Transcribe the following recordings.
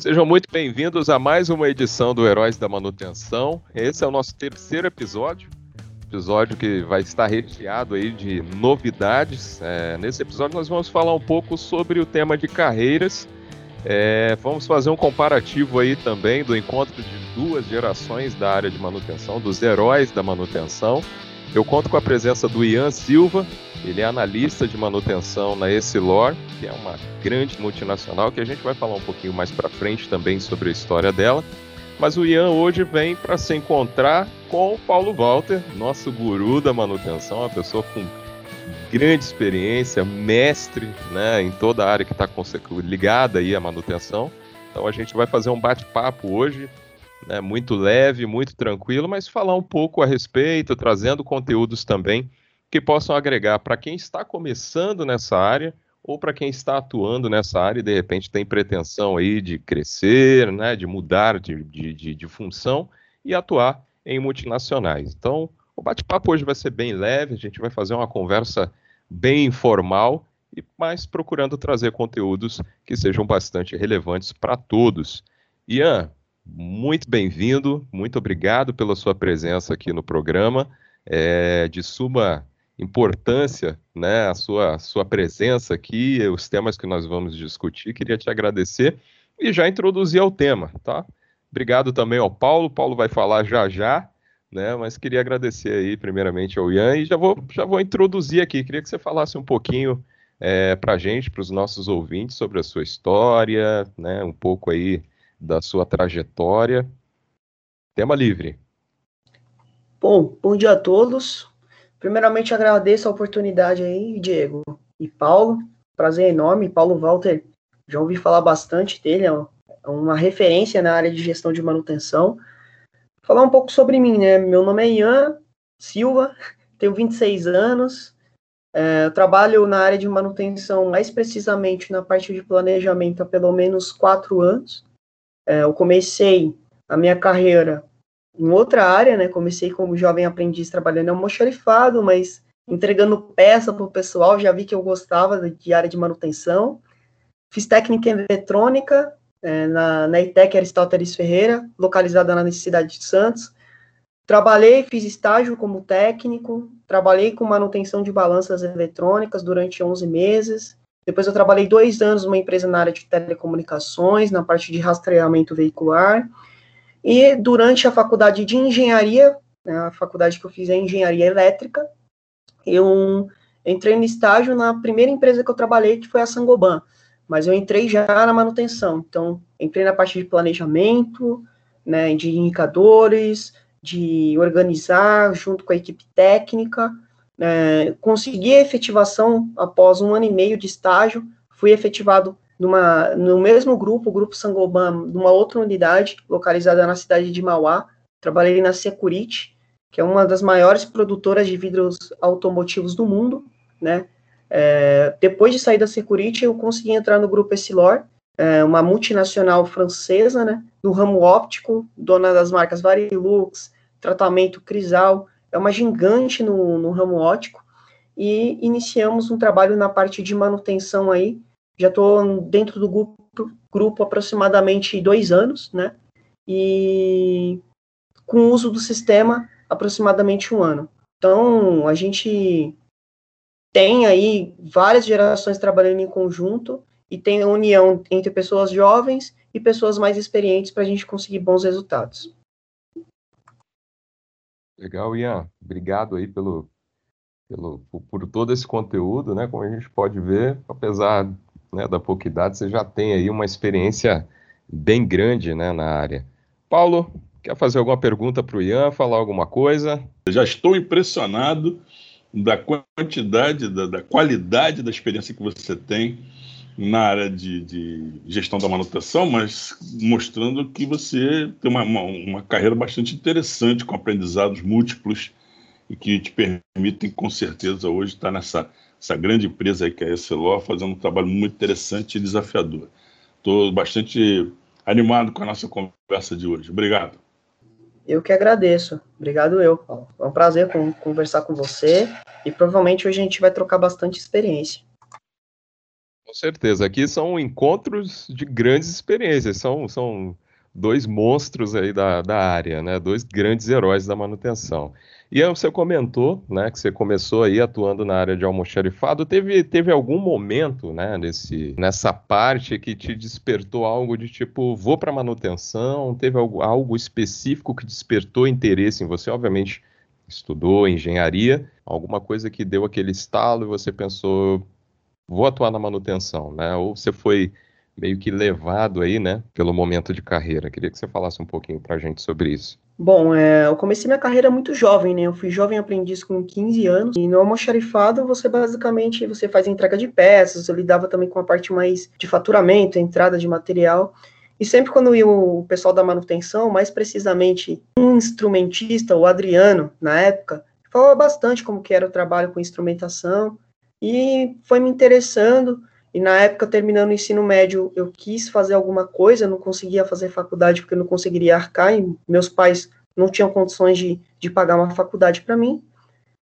Sejam muito bem-vindos a mais uma edição do Heróis da Manutenção. Esse é o nosso terceiro episódio, episódio que vai estar recheado aí de novidades. É, nesse episódio nós vamos falar um pouco sobre o tema de carreiras. É, vamos fazer um comparativo aí também do encontro de duas gerações da área de manutenção, dos heróis da manutenção. Eu conto com a presença do Ian Silva, ele é analista de manutenção na Essilor, que é uma grande multinacional, que a gente vai falar um pouquinho mais para frente também sobre a história dela. Mas o Ian hoje vem para se encontrar com o Paulo Walter, nosso guru da manutenção, uma pessoa com grande experiência, mestre né, em toda a área que está ligada aí à manutenção. Então a gente vai fazer um bate-papo hoje né, muito leve, muito tranquilo, mas falar um pouco a respeito, trazendo conteúdos também que possam agregar para quem está começando nessa área ou para quem está atuando nessa área e de repente tem pretensão aí de crescer, né, de mudar de, de, de, de função e atuar em multinacionais. Então, o bate-papo hoje vai ser bem leve, a gente vai fazer uma conversa bem informal, e mas procurando trazer conteúdos que sejam bastante relevantes para todos. Ian, muito bem-vindo, muito obrigado pela sua presença aqui no programa. É de suma importância né, a sua, sua presença aqui, os temas que nós vamos discutir. Queria te agradecer e já introduzir ao tema, tá? Obrigado também ao Paulo. Paulo vai falar já já, né? Mas queria agradecer aí primeiramente ao Ian e já vou, já vou introduzir aqui. Queria que você falasse um pouquinho é, para a gente, para os nossos ouvintes, sobre a sua história, né? Um pouco aí da sua trajetória. Tema livre. Bom, bom dia a todos. Primeiramente agradeço a oportunidade aí, Diego e Paulo. Prazer enorme. Paulo Walter, já ouvi falar bastante dele, é uma referência na área de gestão de manutenção. Falar um pouco sobre mim, né? Meu nome é Ian Silva, tenho 26 anos, é, trabalho na área de manutenção, mais precisamente na parte de planejamento, há pelo menos quatro anos. É, eu comecei a minha carreira em outra área, né? Comecei como jovem aprendiz trabalhando em almoxarifado, mas entregando peça para o pessoal, já vi que eu gostava de área de manutenção. Fiz técnica em eletrônica é, na, na ITEC Aristóteles Ferreira, localizada na cidade de Santos. Trabalhei, fiz estágio como técnico, trabalhei com manutenção de balanças eletrônicas durante 11 meses, depois eu trabalhei dois anos numa empresa na área de telecomunicações, na parte de rastreamento veicular. E durante a faculdade de engenharia, né, a faculdade que eu fiz é engenharia elétrica, eu entrei no estágio na primeira empresa que eu trabalhei, que foi a Sangoban. Mas eu entrei já na manutenção. Então, entrei na parte de planejamento, né, de indicadores, de organizar junto com a equipe técnica, é, consegui a efetivação após um ano e meio de estágio, fui efetivado numa, no mesmo grupo, o Grupo Sangoban, numa outra unidade, localizada na cidade de Mauá. Trabalhei na Security, que é uma das maiores produtoras de vidros automotivos do mundo, né? É, depois de sair da Security, eu consegui entrar no Grupo Essilor, é, uma multinacional francesa, né? No ramo óptico, dona das marcas Varilux, Tratamento Crisal, é uma gigante no, no ramo ótico, e iniciamos um trabalho na parte de manutenção aí, já estou dentro do grupo, grupo aproximadamente dois anos, né, e com o uso do sistema aproximadamente um ano. Então, a gente tem aí várias gerações trabalhando em conjunto e tem a união entre pessoas jovens e pessoas mais experientes para a gente conseguir bons resultados. Legal, Ian. Obrigado aí pelo, pelo, por, todo esse conteúdo, né? Como a gente pode ver, apesar né, da pouca idade, você já tem aí uma experiência bem grande né, na área. Paulo, quer fazer alguma pergunta para o Ian, falar alguma coisa? Eu já estou impressionado da quantidade, da, da, qualidade da experiência que você tem na área de, de, gestão da manutenção, mas mostrando que você tem uma, uma, uma, carreira bastante interessante, com aprendizados múltiplos e que te permitem, com certeza, hoje estar nessa essa grande empresa que é a Esseló, fazendo um trabalho muito interessante e desafiador. Estou bastante animado com a nossa conversa de hoje. Obrigado. Eu que agradeço. Obrigado eu, Paulo. É um prazer conversar com você e provavelmente hoje a gente vai trocar bastante experiência. Com certeza. Aqui são encontros de grandes experiências. São, são dois monstros aí da, da área, né? Dois grandes heróis da manutenção. E aí você comentou, né, que você começou aí atuando na área de almoxarifado. Teve, teve algum momento, né, nesse, nessa parte que te despertou algo de tipo, vou para manutenção? Teve algo, algo específico que despertou interesse em você? Obviamente, estudou engenharia, alguma coisa que deu aquele estalo e você pensou, vou atuar na manutenção, né? Ou você foi meio que levado aí, né, pelo momento de carreira. Queria que você falasse um pouquinho para a gente sobre isso. Bom, é, eu comecei minha carreira muito jovem, né? Eu fui jovem aprendiz com 15 anos. E no almoxarifado, você basicamente você faz entrega de peças. Eu lidava também com a parte mais de faturamento, entrada de material. E sempre quando ia o pessoal da manutenção, mais precisamente um instrumentista, o Adriano, na época, falava bastante como que era o trabalho com instrumentação. E foi me interessando. E na época, terminando o ensino médio, eu quis fazer alguma coisa, não conseguia fazer faculdade porque eu não conseguiria arcar, e meus pais não tinham condições de, de pagar uma faculdade para mim.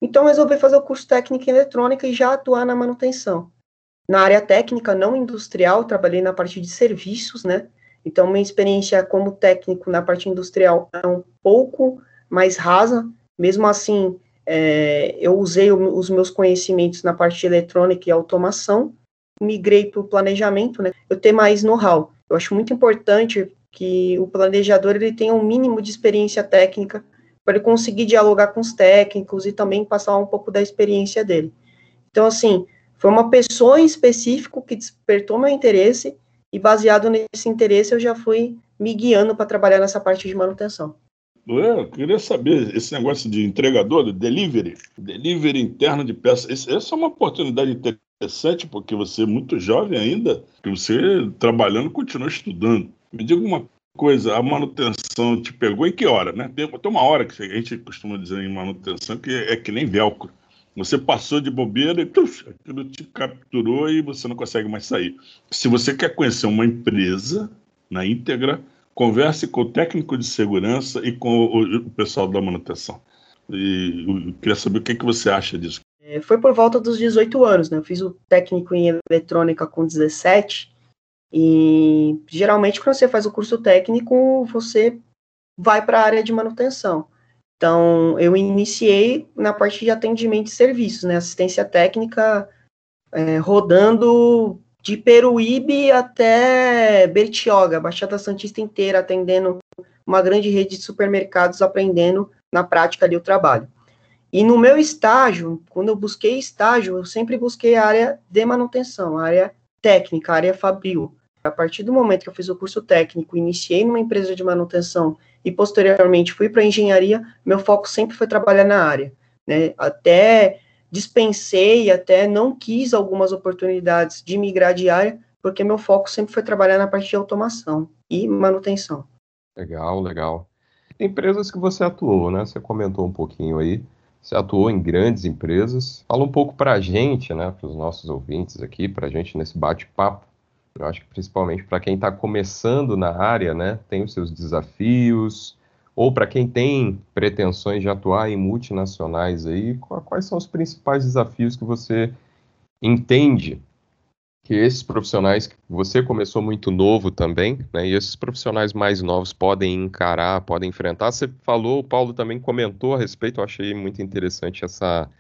Então, resolvi fazer o curso técnico em eletrônica e já atuar na manutenção. Na área técnica, não industrial, trabalhei na parte de serviços, né? Então, minha experiência como técnico na parte industrial é um pouco mais rasa. Mesmo assim, é, eu usei o, os meus conhecimentos na parte de eletrônica e automação, migrei para o planejamento, né, eu ter mais know-how. Eu acho muito importante que o planejador ele tenha um mínimo de experiência técnica para ele conseguir dialogar com os técnicos e também passar um pouco da experiência dele. Então, assim, foi uma pessoa em específico que despertou meu interesse e baseado nesse interesse eu já fui me guiando para trabalhar nessa parte de manutenção. Eu queria saber esse negócio de entregador, delivery, delivery interno de peças. Essa é uma oportunidade interessante, porque você é muito jovem ainda, que você trabalhando continua estudando. Me diga uma coisa, a manutenção te pegou em que hora, né? Tem, tem uma hora que a gente costuma dizer em manutenção que é, é que nem velcro. Você passou de bobeira e tuf, aquilo te capturou e você não consegue mais sair. Se você quer conhecer uma empresa na íntegra, converse com o técnico de segurança e com o, o pessoal da manutenção. E eu queria saber o que, que você acha disso. É, foi por volta dos 18 anos, né? Eu fiz o técnico em eletrônica com 17. E geralmente, quando você faz o curso técnico, você vai para a área de manutenção. Então, eu iniciei na parte de atendimento de serviços, né? Assistência técnica, é, rodando de Peruíbe até Bertioga, Baixada Santista inteira, atendendo uma grande rede de supermercados, aprendendo na prática ali o trabalho. E no meu estágio, quando eu busquei estágio, eu sempre busquei a área de manutenção, a área técnica, a área fabril. A partir do momento que eu fiz o curso técnico, iniciei numa empresa de manutenção e posteriormente fui para engenharia, meu foco sempre foi trabalhar na área. Né? Até dispensei, até não quis algumas oportunidades de migrar de área, porque meu foco sempre foi trabalhar na parte de automação e manutenção. Legal, legal. Empresas que você atuou, né? Você comentou um pouquinho aí. Você atuou em grandes empresas. Fala um pouco para a gente, né, para os nossos ouvintes aqui, para a gente nesse bate-papo. Eu acho que principalmente para quem está começando na área, né, tem os seus desafios, ou para quem tem pretensões de atuar em multinacionais aí, quais são os principais desafios que você entende que esses profissionais, você começou muito novo também, né, e esses profissionais mais novos podem encarar, podem enfrentar. Você falou, o Paulo também comentou a respeito, eu achei muito interessante essa,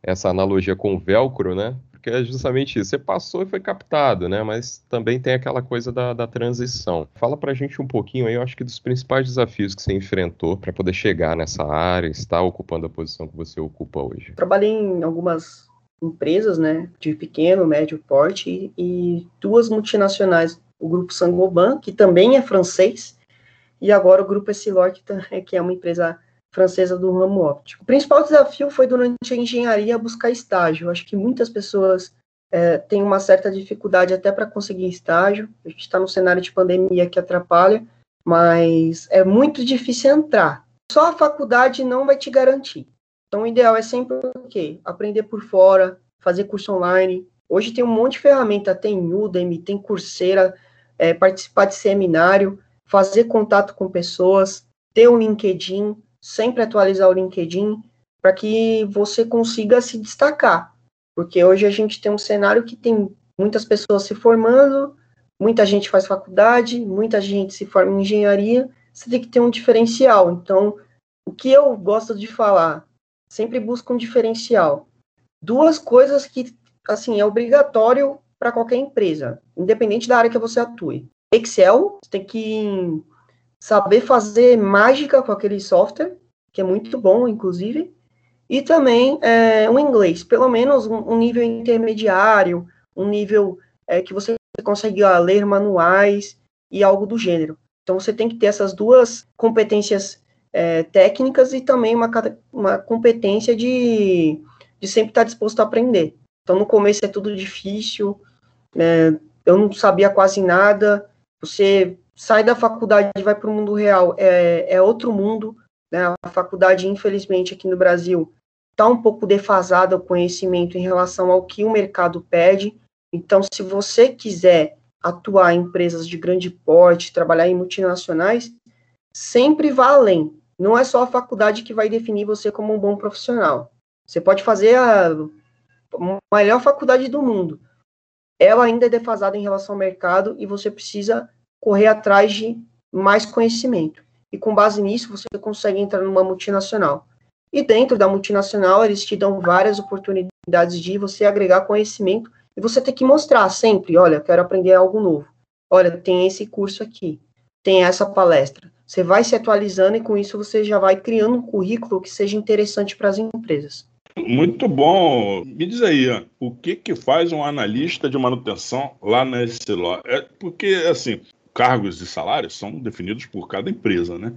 essa analogia com o velcro, né, porque é justamente isso, você passou e foi captado, né, mas também tem aquela coisa da, da transição. Fala pra gente um pouquinho aí, eu acho que dos principais desafios que você enfrentou para poder chegar nessa área, estar ocupando a posição que você ocupa hoje. Trabalhei em algumas empresas, né, de pequeno, médio porte e, duas multinacionais, o grupo Sangoban, que também é francês, e agora o grupo Essilor, que, que é uma empresa francesa do ramo óptico. O principal desafio foi durante a engenharia buscar estágio. Acho que muitas pessoas é, têm uma certa dificuldade até para conseguir estágio. A gente está no cenário de pandemia que atrapalha, mas é muito difícil entrar. Só a faculdade não vai te garantir. Então, o ideal é sempre o quê? Aprender por fora, fazer curso online. Hoje tem um monte de ferramenta, tem Udemy, tem Coursera, é, participar de seminário, fazer contato com pessoas, ter um LinkedIn, sempre atualizar o LinkedIn para que você consiga se destacar. Porque hoje a gente tem um cenário que tem muitas pessoas se formando, muita gente faz faculdade, muita gente se forma em engenharia, você tem que ter um diferencial. Então, o que eu gosto de falar, sempre busca um diferencial. Duas coisas que, assim, é obrigatório para qualquer empresa, independente da área que você atue. Excel, você tem que saber fazer mágica com aquele software, que é muito bom, inclusive, e também é, um inglês, pelo menos um, um nível intermediário, um nível é, que você consegue ó, ler manuais e algo do gênero. Então você tem que ter essas duas competências é, técnicas e também uma, uma competência de, de sempre estar disposto a aprender. Então no começo é tudo difícil, é, eu não sabia quase nada. Você sai da faculdade e vai para o mundo real, é, é outro mundo. Né? A faculdade, infelizmente, aqui no Brasil, está um pouco defasada o conhecimento em relação ao que o mercado pede. Então, se você quiser atuar em empresas de grande porte, trabalhar em multinacionais, sempre vá além. Não é só a faculdade que vai definir você como um bom profissional. Você pode fazer a melhor faculdade do mundo. Ela ainda é defasada em relação ao mercado e você precisa correr atrás de mais conhecimento. E com base nisso, você consegue entrar numa multinacional. E dentro da multinacional, eles te dão várias oportunidades de você agregar conhecimento e você tem que mostrar sempre, olha, quero aprender algo novo. Olha, tem esse curso aqui, tem essa palestra. Você vai se atualizando e com isso você já vai criando um currículo que seja interessante para as empresas. Muito bom. Me diz aí, o que que faz um analista de manutenção lá na Essilor? É porque assim, cargos e salários são definidos por cada empresa, né?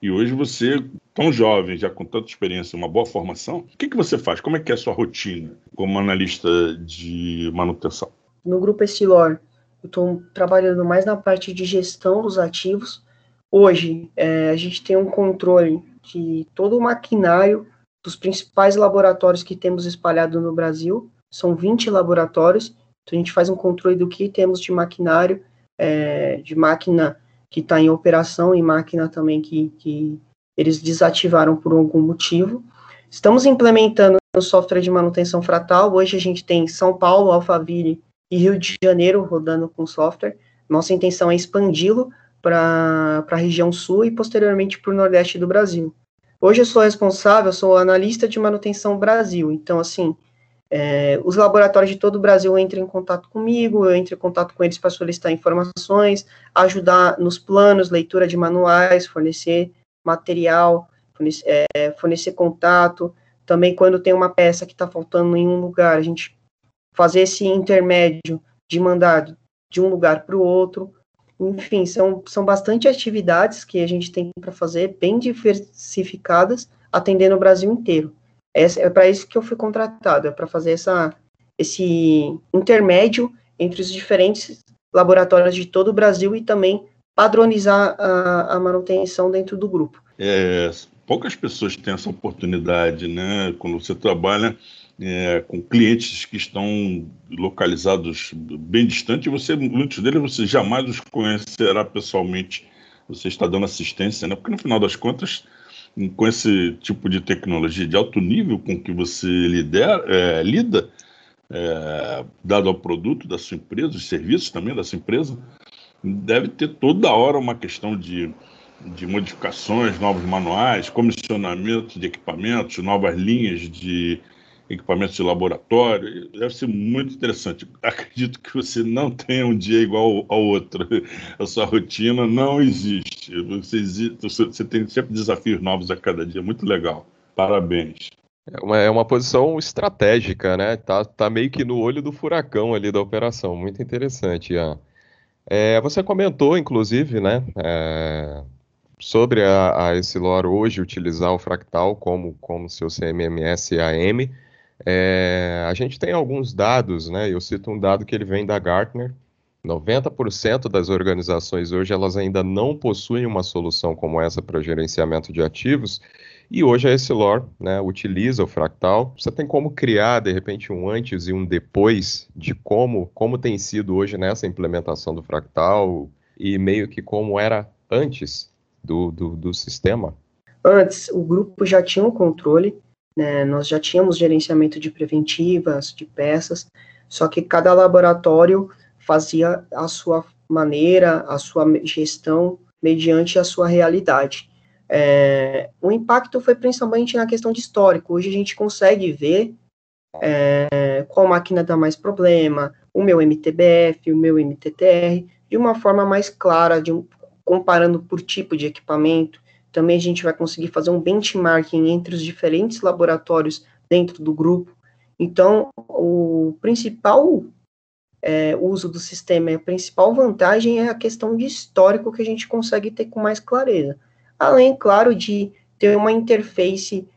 E hoje você, tão jovem, já com tanta experiência, uma boa formação, o que, que você faz? Como é que é a sua rotina como analista de manutenção? No Grupo Estilor, eu estou trabalhando mais na parte de gestão dos ativos. Hoje, é, a gente tem um controle de todo o maquinário dos principais laboratórios que temos espalhado no Brasil. São 20 laboratórios, então a gente faz um controle do que temos de maquinário, é, de máquina que está em operação e máquina também que, que eles desativaram por algum motivo. Estamos implementando o software de manutenção fratal. Hoje a gente tem São Paulo, Alphaville e Rio de Janeiro rodando com software. Nossa intenção é expandi-lo para a região sul e posteriormente para o nordeste do Brasil. Hoje eu sou responsável, sou analista de manutenção Brasil. Então, assim, é, os laboratórios de todo o Brasil entram em contato comigo, eu entro em contato com eles para solicitar informações, ajudar nos planos, leitura de manuais, fornecer material, fornecer, é, fornecer contato. Também, quando tem uma peça que está faltando em um lugar, a gente fazer esse intermédio de mandar de um lugar para o outro. Enfim, são, são bastante atividades que a gente tem para fazer, bem diversificadas, atendendo o Brasil inteiro. É, é para isso que eu fui contratado, é para fazer essa, esse intermédio entre os diferentes laboratórios de todo o Brasil e também padronizar a, a manutenção dentro do grupo. É, poucas pessoas têm essa oportunidade, né? Quando você trabalha é, com clientes que estão localizados bem distante, você, muitos deles você jamais os conhecerá pessoalmente. Você está dando assistência, né? Porque no final das contas com esse tipo de tecnologia de alto nível com que você lidera, é, lida, é, dado ao produto da sua empresa, os serviços também da sua empresa, deve ter toda hora uma questão de, de modificações, novos manuais, comissionamento de equipamentos, novas linhas de equipamentos de laboratório. Deve ser muito interessante. Acredito que você não tenha um dia igual ao outro. A sua rotina não existe. Você, você tem sempre desafios novos a cada dia. Muito legal. Parabéns. É uma, é uma posição estratégica, né? Tá, tá meio que no olho do furacão ali da operação. Muito interessante, Ian. É, você comentou, inclusive, né? É, sobre a, a Essilor hoje utilizar o Fractal como, como seu CMMS AM. É, a gente tem alguns dados, né? Eu cito um dado que ele vem da Gartner. 90% das organizações hoje elas ainda não possuem uma solução como essa para gerenciamento de ativos. E hoje a Essilor né, utiliza o fractal. Você tem como criar, de repente, um antes e um depois de como, como tem sido hoje nessa implementação do fractal e meio que como era antes do, do, do sistema? Antes, o grupo já tinha um controle né, nós já tínhamos gerenciamento de preventivas, de peças, só que cada laboratório fazia a sua maneira, a sua gestão mediante a sua realidade. É, o impacto foi principalmente na questão de histórico. Hoje a gente consegue ver é, qual máquina dá mais problema, o meu MTBF, o meu MTTR, de uma forma mais clara, de um, comparando por tipo de equipamento. Também a gente vai conseguir fazer um benchmarking entre os diferentes laboratórios dentro do grupo. Então, o principal é, uso do sistema, a principal vantagem é a questão de histórico que a gente consegue ter com mais clareza. Além, claro, de ter uma interface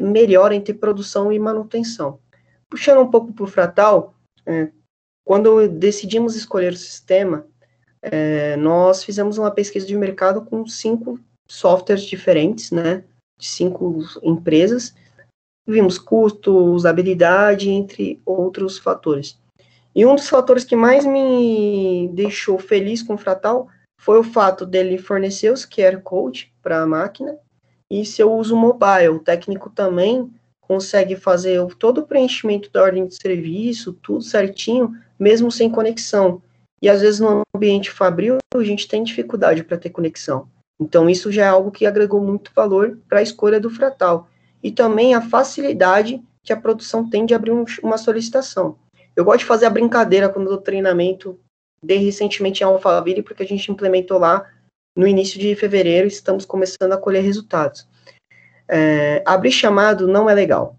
melhor entre produção e manutenção. Puxando um pouco para o Fratal, é, quando decidimos escolher o sistema, é, nós fizemos uma pesquisa de mercado com cinco softwares diferentes, né, de cinco empresas, vimos custo, usabilidade, entre outros fatores. E um dos fatores que mais me deixou feliz com o Fratal foi o fato dele fornecer os QR Code para a máquina e seu uso mobile. O técnico também consegue fazer todo o preenchimento da ordem de serviço, tudo certinho, mesmo sem conexão. E às vezes no ambiente fabril a gente tem dificuldade para ter conexão. Então isso já é algo que agregou muito valor para a escolha do Fratal. E também a facilidade que a produção tem de abrir um, uma solicitação. Eu gosto de fazer a brincadeira quando dou treinamento, dei recentemente em Alphaville, porque a gente implementou lá no início de fevereiro e estamos começando a colher resultados. É, abrir chamado não é legal.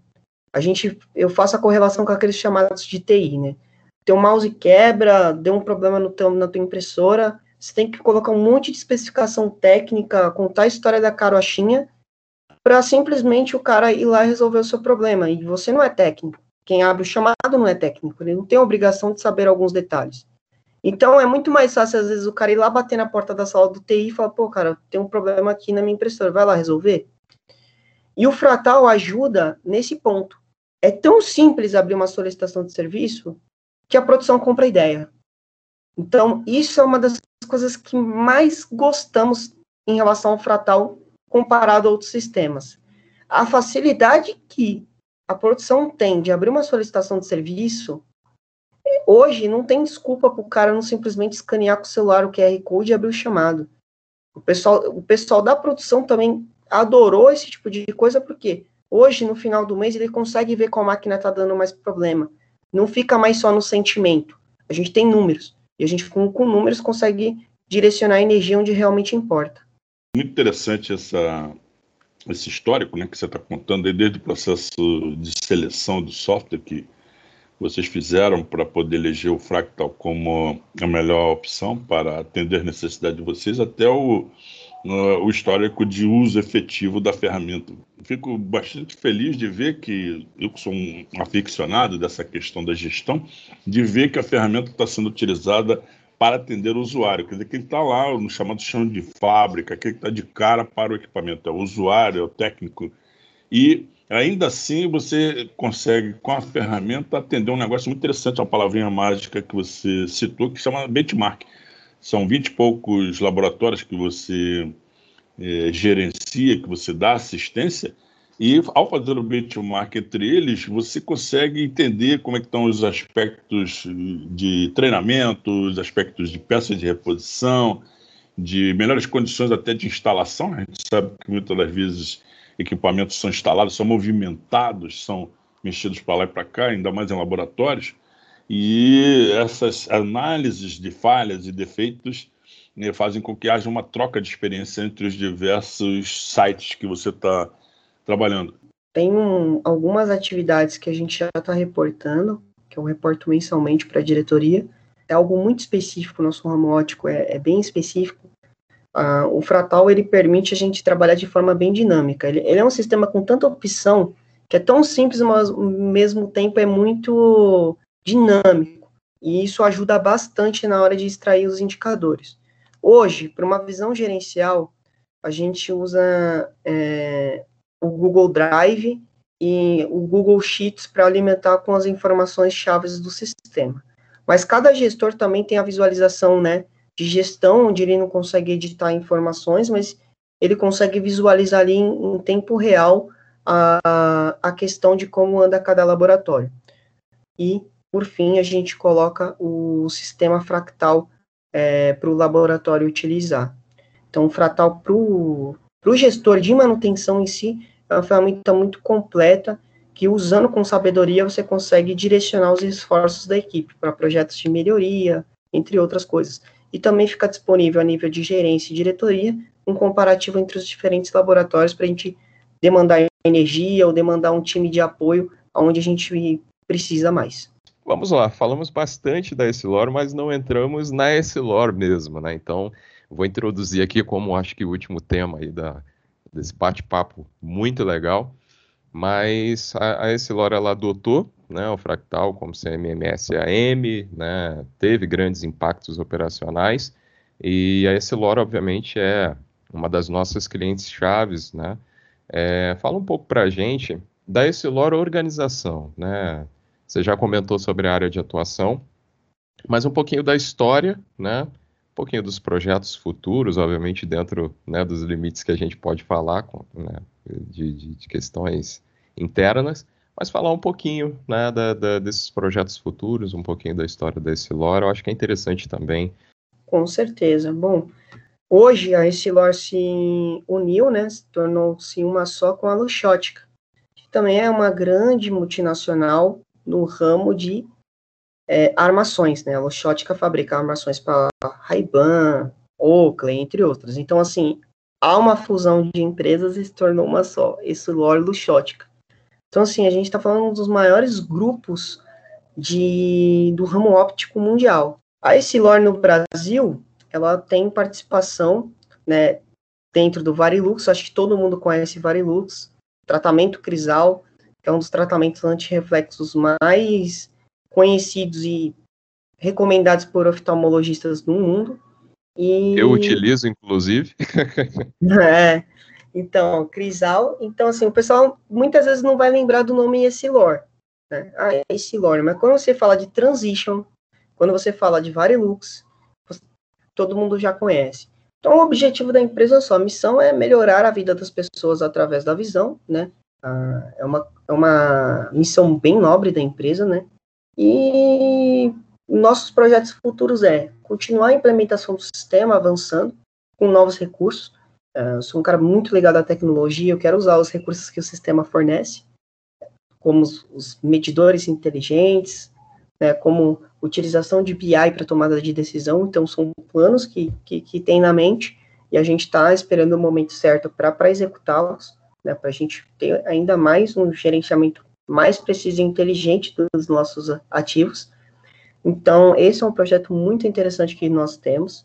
A gente, eu faço a correlação com aqueles chamados de TI, né? teu mouse quebra, deu um problema no teu, na tua impressora, você tem que colocar um monte de especificação técnica, contar a história da carochinha, para simplesmente o cara ir lá resolver o seu problema. E você não é técnico. Quem abre o chamado não é técnico, ele não tem a obrigação de saber alguns detalhes. Então é muito mais fácil, às vezes, o cara ir lá bater na porta da sala do TI e falar, pô, cara, tem um problema aqui na minha impressora, vai lá resolver. E o Fratal ajuda nesse ponto. É tão simples abrir uma solicitação de serviço que a produção compra a ideia. Então, isso é uma das coisas que mais gostamos em relação ao Fratal comparado a outros sistemas. A facilidade que a produção tem de abrir uma solicitação de serviço, hoje não tem desculpa para o cara não simplesmente escanear com o celular o QR Code e abrir o chamado. O pessoal, o pessoal da produção também adorou esse tipo de coisa, porque hoje, no final do mês, ele consegue ver qual máquina está dando mais problema não fica mais só no sentimento. A gente tem números. E a gente, com, com números, consegue direcionar a energia onde realmente importa. Muito interessante essa, esse histórico né, que você está contando, desde o processo de seleção do software que vocês fizeram para poder eleger o Fractal como a melhor opção para atender a necessidade de vocês, até o, o histórico de uso efetivo da ferramenta. Fico bastante feliz de ver que eu sou um aficionado dessa questão da gestão, de ver que a ferramenta está sendo utilizada para atender o usuário. Quer dizer, quem está lá no chamado chão de fábrica, quem está de cara para o equipamento, é o usuário, é o técnico. E ainda assim você consegue, com a ferramenta, atender um negócio muito interessante, uma palavrinha mágica que você citou, que chama benchmark são vinte e poucos laboratórios que você é, gerencia, que você dá assistência, e ao fazer o benchmark entre eles, você consegue entender como é que estão os aspectos de treinamento, os aspectos de peças de reposição, de melhores condições até de instalação. A gente sabe que muitas das vezes equipamentos são instalados, são movimentados, são mexidos para lá e para cá, ainda mais em laboratórios. E essas análises de falhas e defeitos né, fazem com que haja uma troca de experiência entre os diversos sites que você está trabalhando. Tem um, algumas atividades que a gente já está reportando, que eu reporto mensalmente para a diretoria. É algo muito específico, nosso ramo ótico é, é bem específico. Ah, o Fratal ele permite a gente trabalhar de forma bem dinâmica. Ele, ele é um sistema com tanta opção que é tão simples, mas ao mesmo tempo é muito dinâmico, e isso ajuda bastante na hora de extrair os indicadores. Hoje, para uma visão gerencial, a gente usa é, o Google Drive e o Google Sheets para alimentar com as informações chaves do sistema. Mas cada gestor também tem a visualização né, de gestão, onde ele não consegue editar informações, mas ele consegue visualizar ali em, em tempo real a, a questão de como anda cada laboratório. E por fim, a gente coloca o sistema fractal é, para o laboratório utilizar. Então, o fractal para o gestor de manutenção em si é uma ferramenta muito completa que, usando com sabedoria, você consegue direcionar os esforços da equipe para projetos de melhoria, entre outras coisas. E também fica disponível a nível de gerência e diretoria um comparativo entre os diferentes laboratórios para a gente demandar energia ou demandar um time de apoio onde a gente precisa mais. Vamos lá, falamos bastante da Essilor, mas não entramos na Essilor mesmo, né? Então, vou introduzir aqui como acho que o último tema aí da, desse bate-papo muito legal, mas a, a Essilor, ela adotou né, o Fractal como CMMS AM, né, teve grandes impactos operacionais, e a Essilor, obviamente, é uma das nossas clientes chaves, né? É, fala um pouco para a gente da Essilor organização, né? Você já comentou sobre a área de atuação, mas um pouquinho da história, né? Um pouquinho dos projetos futuros, obviamente dentro né, dos limites que a gente pode falar com, né, de, de, de, questões internas, mas falar um pouquinho né, da, da, desses projetos futuros, um pouquinho da história da Essilor, eu acho que é interessante também. Com certeza. Bom, hoje a Essilor se uniu, né, se tornou-se uma só com a Luxótica, que também é uma grande multinacional no ramo de é, armações, né? A Luxótica fabrica armações para Ray-Ban, Oakley, entre outras. Então, assim, há uma fusão de empresas e se tornou uma só, esse Lore Luxótica. Então, assim, a gente está falando dos maiores grupos de, do ramo óptico mundial. A Essilor no Brasil, ela tem participação, né, dentro do Varilux, acho que todo mundo conhece Varilux, tratamento crisal, que é um dos tratamentos antirreflexos mais conhecidos e recomendados por oftalmologistas no mundo. E... Eu utilizo, inclusive. é. Então, Crisal. Então, assim, o pessoal muitas vezes não vai lembrar do nome Essilor. Né? Ah, é Essilor. Mas quando você fala de Transition, quando você fala de Varilux, todo mundo já conhece. Então, o objetivo da empresa, a sua missão é melhorar a vida das pessoas através da visão, né? É, uma, é uma missão bem nobre da empresa, né? E nossos projetos futuros é continuar a implementação do sistema avançando com novos recursos. Uh, sou um cara muito ligado à tecnologia, eu quero usar os recursos que o sistema fornece, como os, os medidores inteligentes, né, como utilização de BI para tomada de decisão. Então, são planos que, que, que tem na mente e a gente está esperando o momento certo para executá-los né, para a gente ter ainda mais um gerenciamento mais preciso e inteligente dos nossos ativos. Então, esse é um projeto muito interessante que nós temos.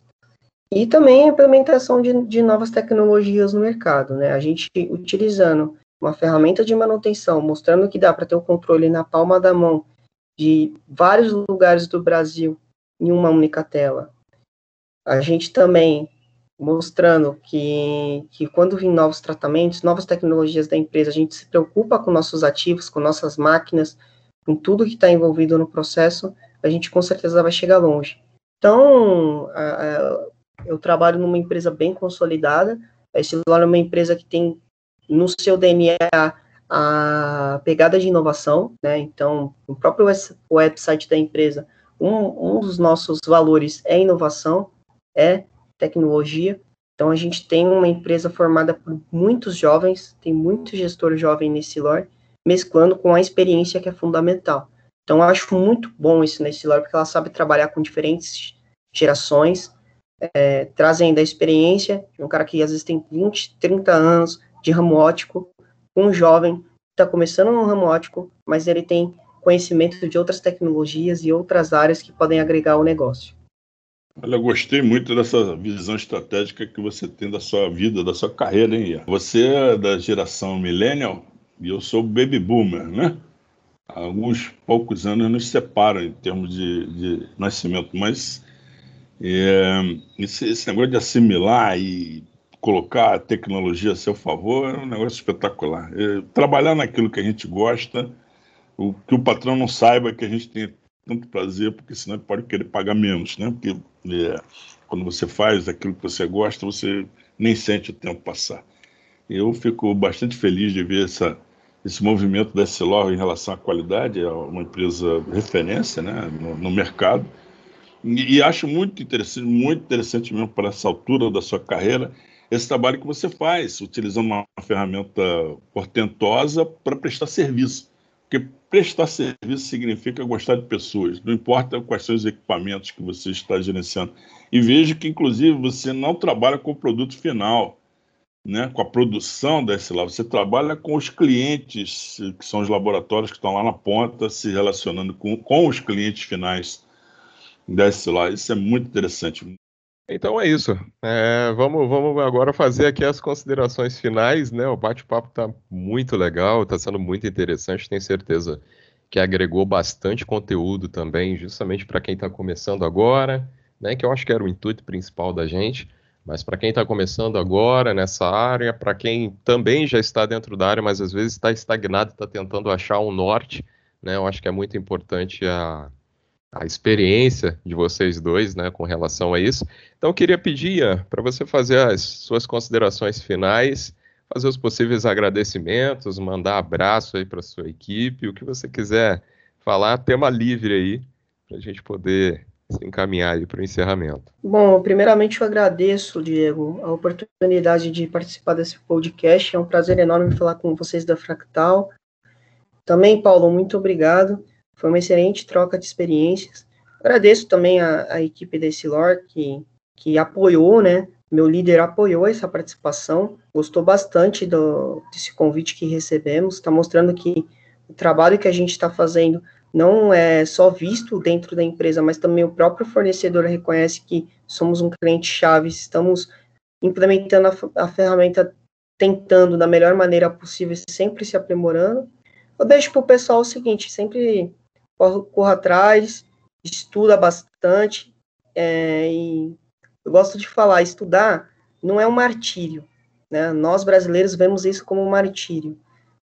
E também a implementação de, de novas tecnologias no mercado, né? A gente utilizando uma ferramenta de manutenção, mostrando que dá para ter o controle na palma da mão de vários lugares do Brasil em uma única tela. A gente também mostrando que, que quando vêm novos tratamentos, novas tecnologias da empresa, a gente se preocupa com nossos ativos, com nossas máquinas, com tudo que está envolvido no processo, a gente com certeza vai chegar longe. Então, eu trabalho numa empresa bem consolidada, a Estilor é uma empresa que tem no seu DNA a pegada de inovação, né? Então, o próprio website da empresa, um, um dos nossos valores é inovação, é tecnologia. Então, a gente tem uma empresa formada por muitos jovens, tem muito gestor jovem nesse LOR, mesclando com a experiência que é fundamental. Então, eu acho muito bom isso nesse LOR, porque ela sabe trabalhar com diferentes gerações, é, trazendo a experiência de um cara que às vezes tem 20, 30 anos de ramo ótico, um jovem que está começando no ramo ótico, mas ele tem conhecimento de outras tecnologias e outras áreas que podem agregar ao negócio. Olha, eu gostei muito dessa visão estratégica que você tem da sua vida, da sua carreira, hein, Ian? Você é da geração millennial e eu sou baby boomer, né? Alguns poucos anos nos separam em termos de, de nascimento, mas é, esse, esse, negócio de assimilar e colocar a tecnologia a seu favor é um negócio espetacular. É, trabalhar naquilo que a gente gosta, o que o patrão não saiba que a gente tem tanto prazer, porque senão ele pode querer pagar menos, né? Porque é, quando você faz aquilo que você gosta, você nem sente o tempo passar. Eu fico bastante feliz de ver essa, esse movimento da Essilor em relação à qualidade, é uma empresa referência né, no, no mercado. E, e, acho muito interessante, muito interessante mesmo para essa altura da sua carreira, esse trabalho que você faz, utilizando uma ferramenta portentosa para prestar serviço. Porque prestar serviço significa gostar de pessoas, não importa quais são os equipamentos que você está gerenciando. E vejo que, inclusive, você não trabalha com o produto final, né, com a produção da SLA, você trabalha com os clientes, que são os laboratórios que estão lá na ponta, se relacionando com, com os clientes finais da SLA. Isso é muito interessante. Então é isso. É, vamos, vamos agora fazer aqui as considerações finais, né? O bate-papo está muito legal, está sendo muito interessante, tenho certeza que agregou bastante conteúdo também, justamente para quem está começando agora, né? Que eu acho que era o intuito principal da gente. Mas para quem está começando agora nessa área, para quem também já está dentro da área, mas às vezes está estagnado, está tentando achar um norte, né? Eu acho que é muito importante a, a experiência de vocês dois, né, com relação a isso. Então, eu queria pedir, para você fazer as suas considerações finais, fazer os possíveis agradecimentos, mandar abraço aí para sua equipe, o que você quiser falar, tema livre aí, para a gente poder se encaminhar aí para o encerramento. Bom, primeiramente eu agradeço, Diego, a oportunidade de participar desse podcast. É um prazer enorme falar com vocês da Fractal. Também, Paulo, muito obrigado. Foi uma excelente troca de experiências. Agradeço também a, a equipe da Silor que, que apoiou, né? Meu líder apoiou essa participação, gostou bastante do, desse convite que recebemos, está mostrando que o trabalho que a gente está fazendo não é só visto dentro da empresa, mas também o próprio fornecedor reconhece que somos um cliente-chave, estamos implementando a, a ferramenta tentando da melhor maneira possível, sempre se aprimorando. Eu deixo para o pessoal o seguinte, sempre corra atrás, estuda bastante, é, e eu gosto de falar, estudar não é um martírio, né? Nós brasileiros vemos isso como um martírio,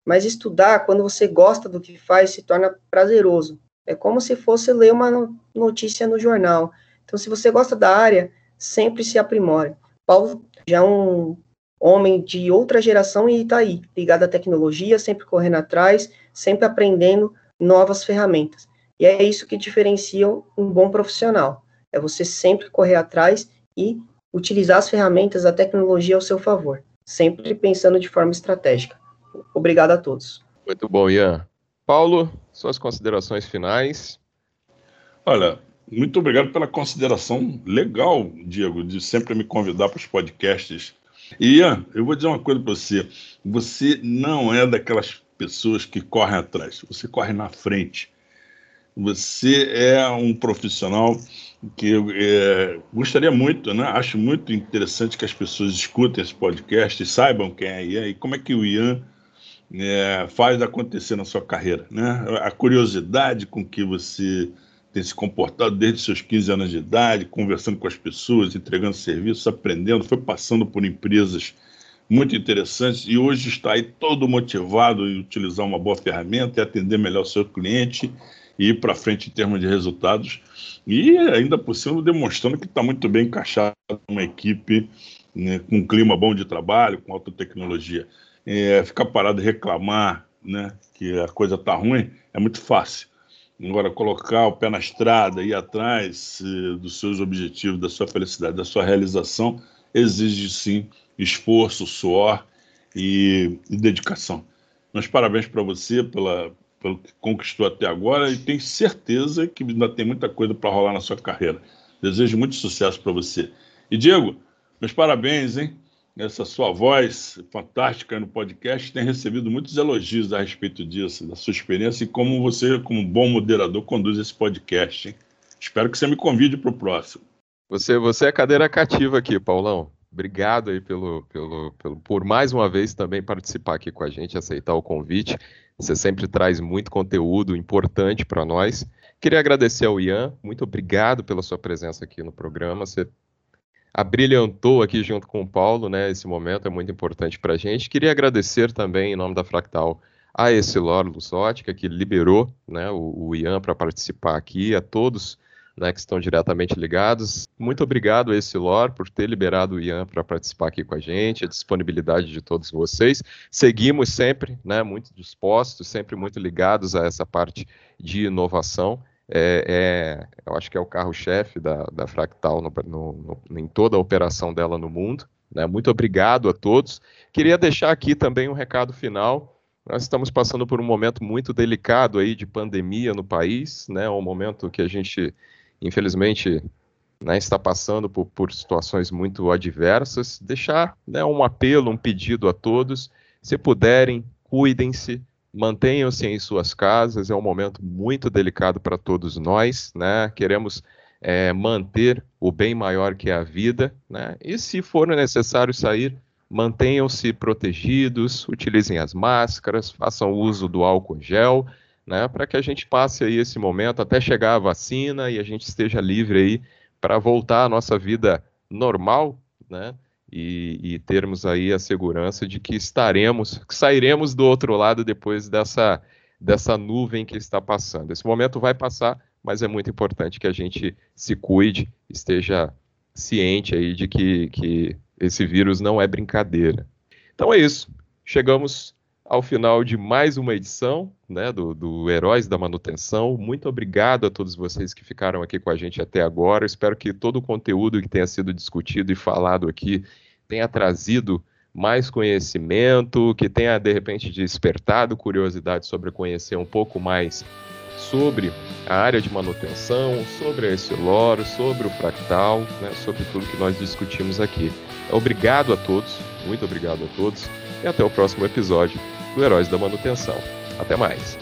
mas estudar, quando você gosta do que faz, se torna prazeroso. É como se fosse ler uma notícia no jornal. Então, se você gosta da área, sempre se aprimore. Paulo já é um homem de outra geração e está aí, ligado à tecnologia, sempre correndo atrás, sempre aprendendo novas ferramentas. E é isso que diferencia um bom profissional. É você sempre correr atrás e utilizar as ferramentas da tecnologia ao seu favor, sempre pensando de forma estratégica. Obrigado a todos. Muito bom, Ian. Paulo, suas considerações finais. Olha, muito obrigado pela consideração legal, Diego, de sempre me convidar para os podcasts. E, Ian, eu vou dizer uma coisa para você. Você não é daquelas pessoas que correm atrás, você corre na frente. Você é um profissional que é, gostaria muito, né? acho muito interessante que as pessoas escutem esse podcast e saibam quem é Ian e como é que o Ian é, faz acontecer na sua carreira. Né? A curiosidade com que você tem se comportado desde seus 15 anos de idade, conversando com as pessoas, entregando serviços, aprendendo, foi passando por empresas muito interessantes e hoje está aí todo motivado em utilizar uma boa ferramenta e atender melhor o seu cliente e ir para frente em termos de resultados e ainda por cima demonstrando que está muito bem encaixado numa equipe né, com um clima bom de trabalho, com alta tecnologia. É, ficar parado e reclamar né, que a coisa está ruim é muito fácil. Agora, colocar o pé na estrada, ir atrás eh, dos seus objetivos, da sua felicidade, da sua realização, exige sim esforço, suor e, e dedicação. Mas parabéns para você pela, pelo que conquistou até agora e tenho certeza que ainda tem muita coisa para rolar na sua carreira. Desejo muito sucesso para você. E Diego, meus parabéns, hein? Essa sua voz fantástica no podcast tem recebido muitos elogios a respeito disso, da sua experiência e como você, como bom moderador, conduz esse podcast. Hein? Espero que você me convide para o próximo. Você, você é cadeira cativa aqui, Paulão. Obrigado aí pelo, pelo, pelo, por mais uma vez também participar aqui com a gente, aceitar o convite. Você sempre traz muito conteúdo importante para nós. Queria agradecer ao Ian, muito obrigado pela sua presença aqui no programa. Você abrilhantou aqui junto com o Paulo, né? Esse momento é muito importante para a gente. Queria agradecer também, em nome da Fractal, a Essilor Lusótica, que liberou né, o, o Ian para participar aqui, a todos né, que estão diretamente ligados. Muito obrigado a esse Lor por ter liberado o Ian para participar aqui com a gente, a disponibilidade de todos vocês. Seguimos sempre, né, muito dispostos, sempre muito ligados a essa parte de inovação. É, é, eu acho que é o carro-chefe da, da Fractal no, no, no, em toda a operação dela no mundo. Né? Muito obrigado a todos. Queria deixar aqui também um recado final. Nós estamos passando por um momento muito delicado aí de pandemia no país, né? Um momento que a gente infelizmente, né, está passando por, por, situações muito adversas, deixar né, um apelo, um pedido a todos, se puderem, cuidem-se, mantenham-se em suas casas, é um momento muito delicado para todos nós, né, queremos é, manter o bem maior que é a vida, né, e se for necessário sair, mantenham-se protegidos, utilizem as máscaras, façam uso do álcool gel, né, para que a gente passe aí esse momento até chegar a vacina e a gente esteja livre aí para voltar à nossa vida normal, né, e, e, termos aí a segurança de que estaremos, que sairemos do outro lado depois dessa, dessa nuvem que está passando. Esse momento vai passar, mas é muito importante que a gente se cuide, esteja ciente aí de que, que esse vírus não é brincadeira. Então é isso. Chegamos ao final de mais uma edição né, do, do, Heróis da Manutenção. Muito obrigado a todos vocês que ficaram aqui com a gente até agora. Espero que todo o conteúdo que tenha sido discutido e falado aqui tenha trazido mais conhecimento, que tenha de repente despertado curiosidade sobre conhecer um pouco mais sobre a área de manutenção, sobre a Essilor, sobre o Fractal, né, sobre tudo que nós discutimos aqui. Obrigado a todos, muito obrigado a todos, e até o próximo episódio do Heróis da Manutenção. Até mais!